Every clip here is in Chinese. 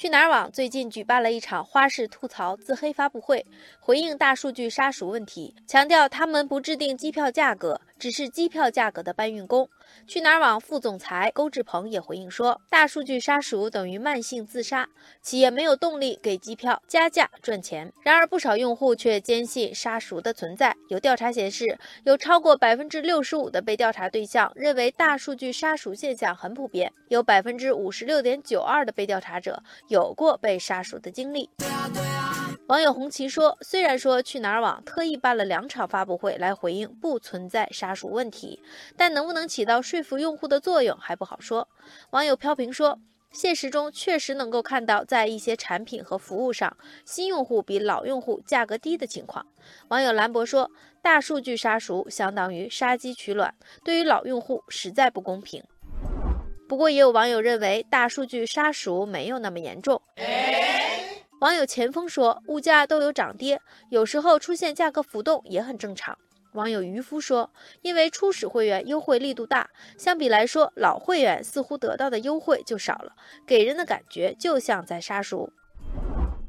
去哪儿网最近举办了一场花式吐槽自黑发布会，回应大数据杀熟问题，强调他们不制定机票价格，只是机票价格的搬运工。去哪儿网副总裁勾志鹏也回应说，大数据杀熟等于慢性自杀，企业没有动力给机票加价赚钱。然而，不少用户却坚信杀熟的存在。有调查显示，有超过百分之六十五的被调查对象认为大数据杀熟现象很普遍，有百分之五十六点九二的被调查者有过被杀熟的经历。网友红旗说：“虽然说去哪儿网特意办了两场发布会来回应不存在杀熟问题，但能不能起到说服用户的作用还不好说。”网友飘萍说：“现实中确实能够看到，在一些产品和服务上，新用户比老用户价格低的情况。”网友兰博说：“大数据杀熟相当于杀鸡取卵，对于老用户实在不公平。”不过，也有网友认为大数据杀熟没有那么严重。网友前锋说：“物价都有涨跌，有时候出现价格浮动也很正常。”网友渔夫说：“因为初始会员优惠力度大，相比来说，老会员似乎得到的优惠就少了，给人的感觉就像在杀熟。”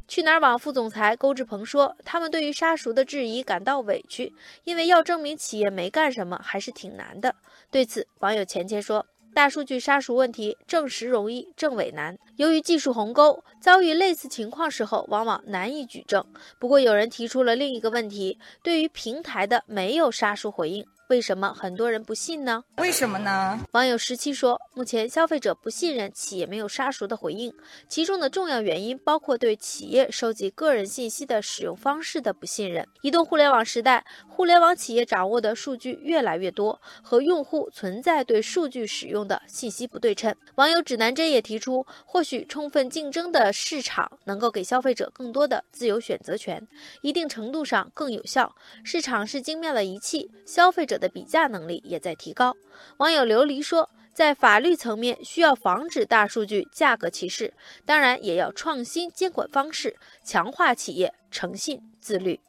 去哪儿网副总裁勾志鹏说：“他们对于杀熟的质疑感到委屈，因为要证明企业没干什么还是挺难的。”对此，网友钱钱说。大数据杀熟问题，证实容易，证伪难。由于技术鸿沟，遭遇类似情况时候，往往难以举证。不过，有人提出了另一个问题：对于平台的没有杀熟回应。为什么很多人不信呢？为什么呢？网友十七说，目前消费者不信任企业没有杀熟的回应，其中的重要原因包括对企业收集个人信息的使用方式的不信任。移动互联网时代，互联网企业掌握的数据越来越多，和用户存在对数据使用的信息不对称。网友指南针也提出，或许充分竞争的市场能够给消费者更多的自由选择权，一定程度上更有效。市场是精妙的仪器，消费者。的比价能力也在提高。网友琉璃说，在法律层面需要防止大数据价格歧视，当然也要创新监管方式，强化企业诚信自律。